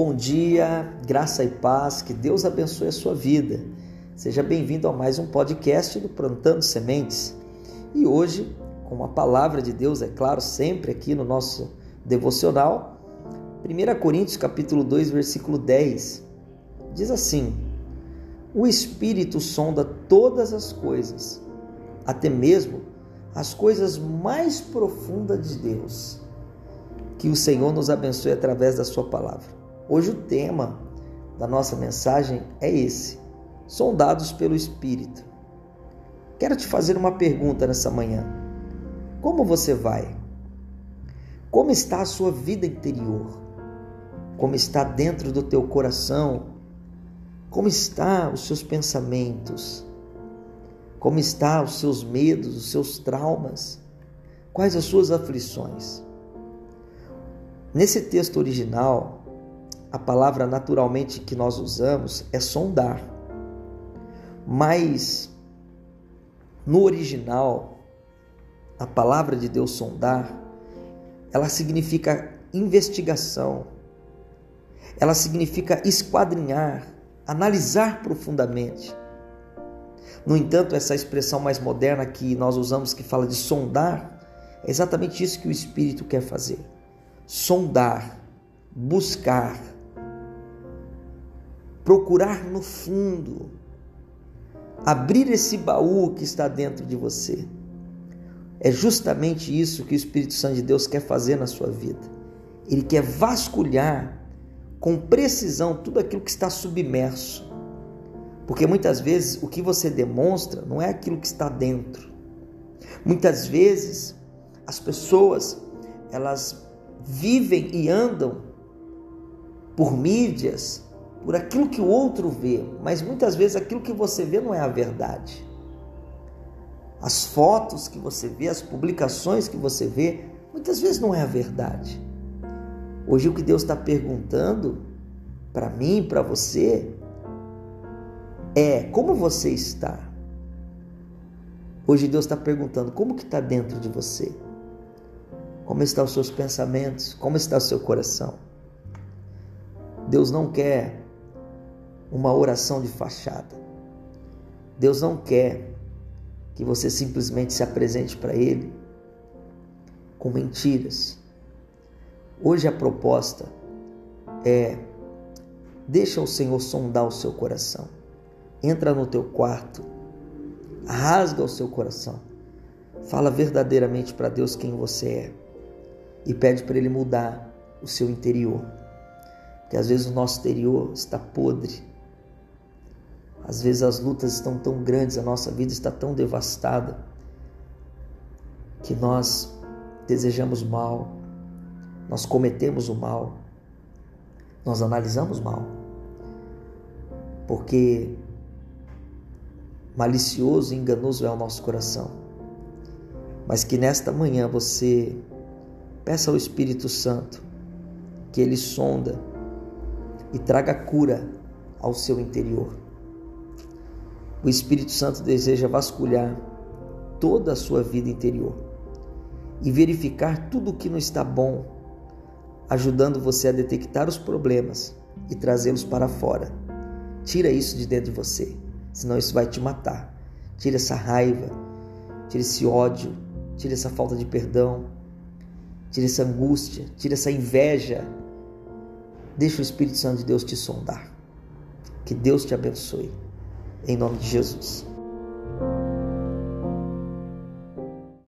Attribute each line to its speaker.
Speaker 1: Bom dia, graça e paz, que Deus abençoe a sua vida. Seja bem-vindo a mais um podcast do Plantando Sementes. E hoje, com a palavra de Deus, é claro, sempre aqui no nosso devocional, 1 Coríntios capítulo 2, versículo 10, diz assim: O Espírito sonda todas as coisas, até mesmo as coisas mais profundas de Deus. Que o Senhor nos abençoe através da sua palavra. Hoje o tema da nossa mensagem é esse: Sondados pelo Espírito. Quero te fazer uma pergunta nessa manhã. Como você vai? Como está a sua vida interior? Como está dentro do teu coração? Como está os seus pensamentos? Como está os seus medos, os seus traumas? Quais as suas aflições? Nesse texto original, a palavra naturalmente que nós usamos é sondar. Mas no original, a palavra de Deus sondar, ela significa investigação. Ela significa esquadrinhar, analisar profundamente. No entanto, essa expressão mais moderna que nós usamos, que fala de sondar, é exatamente isso que o Espírito quer fazer: sondar, buscar, procurar no fundo, abrir esse baú que está dentro de você. É justamente isso que o Espírito Santo de Deus quer fazer na sua vida. Ele quer vasculhar com precisão tudo aquilo que está submerso. Porque muitas vezes o que você demonstra não é aquilo que está dentro. Muitas vezes as pessoas elas vivem e andam por mídias, por aquilo que o outro vê, mas muitas vezes aquilo que você vê não é a verdade. As fotos que você vê, as publicações que você vê, muitas vezes não é a verdade. Hoje o que Deus está perguntando para mim, para você, é como você está. Hoje Deus está perguntando como que está dentro de você. Como estão os seus pensamentos? Como está o seu coração? Deus não quer uma oração de fachada. Deus não quer que você simplesmente se apresente para Ele com mentiras. Hoje a proposta é: deixa o Senhor sondar o seu coração. Entra no teu quarto, rasga o seu coração. Fala verdadeiramente para Deus quem você é e pede para Ele mudar o seu interior. Porque às vezes o nosso exterior está podre, às vezes as lutas estão tão grandes, a nossa vida está tão devastada, que nós desejamos mal, nós cometemos o mal, nós analisamos mal. Porque malicioso e enganoso é o nosso coração. Mas que nesta manhã você peça ao Espírito Santo que ele sonda e traga cura ao seu interior. O Espírito Santo deseja vasculhar toda a sua vida interior e verificar tudo o que não está bom, ajudando você a detectar os problemas e trazê-los para fora. Tira isso de dentro de você, senão isso vai te matar. Tira essa raiva, tira esse ódio, tira essa falta de perdão, tira essa angústia, tira essa inveja. Deixa o Espírito Santo de Deus te sondar. Que Deus te abençoe em nome de Jesus.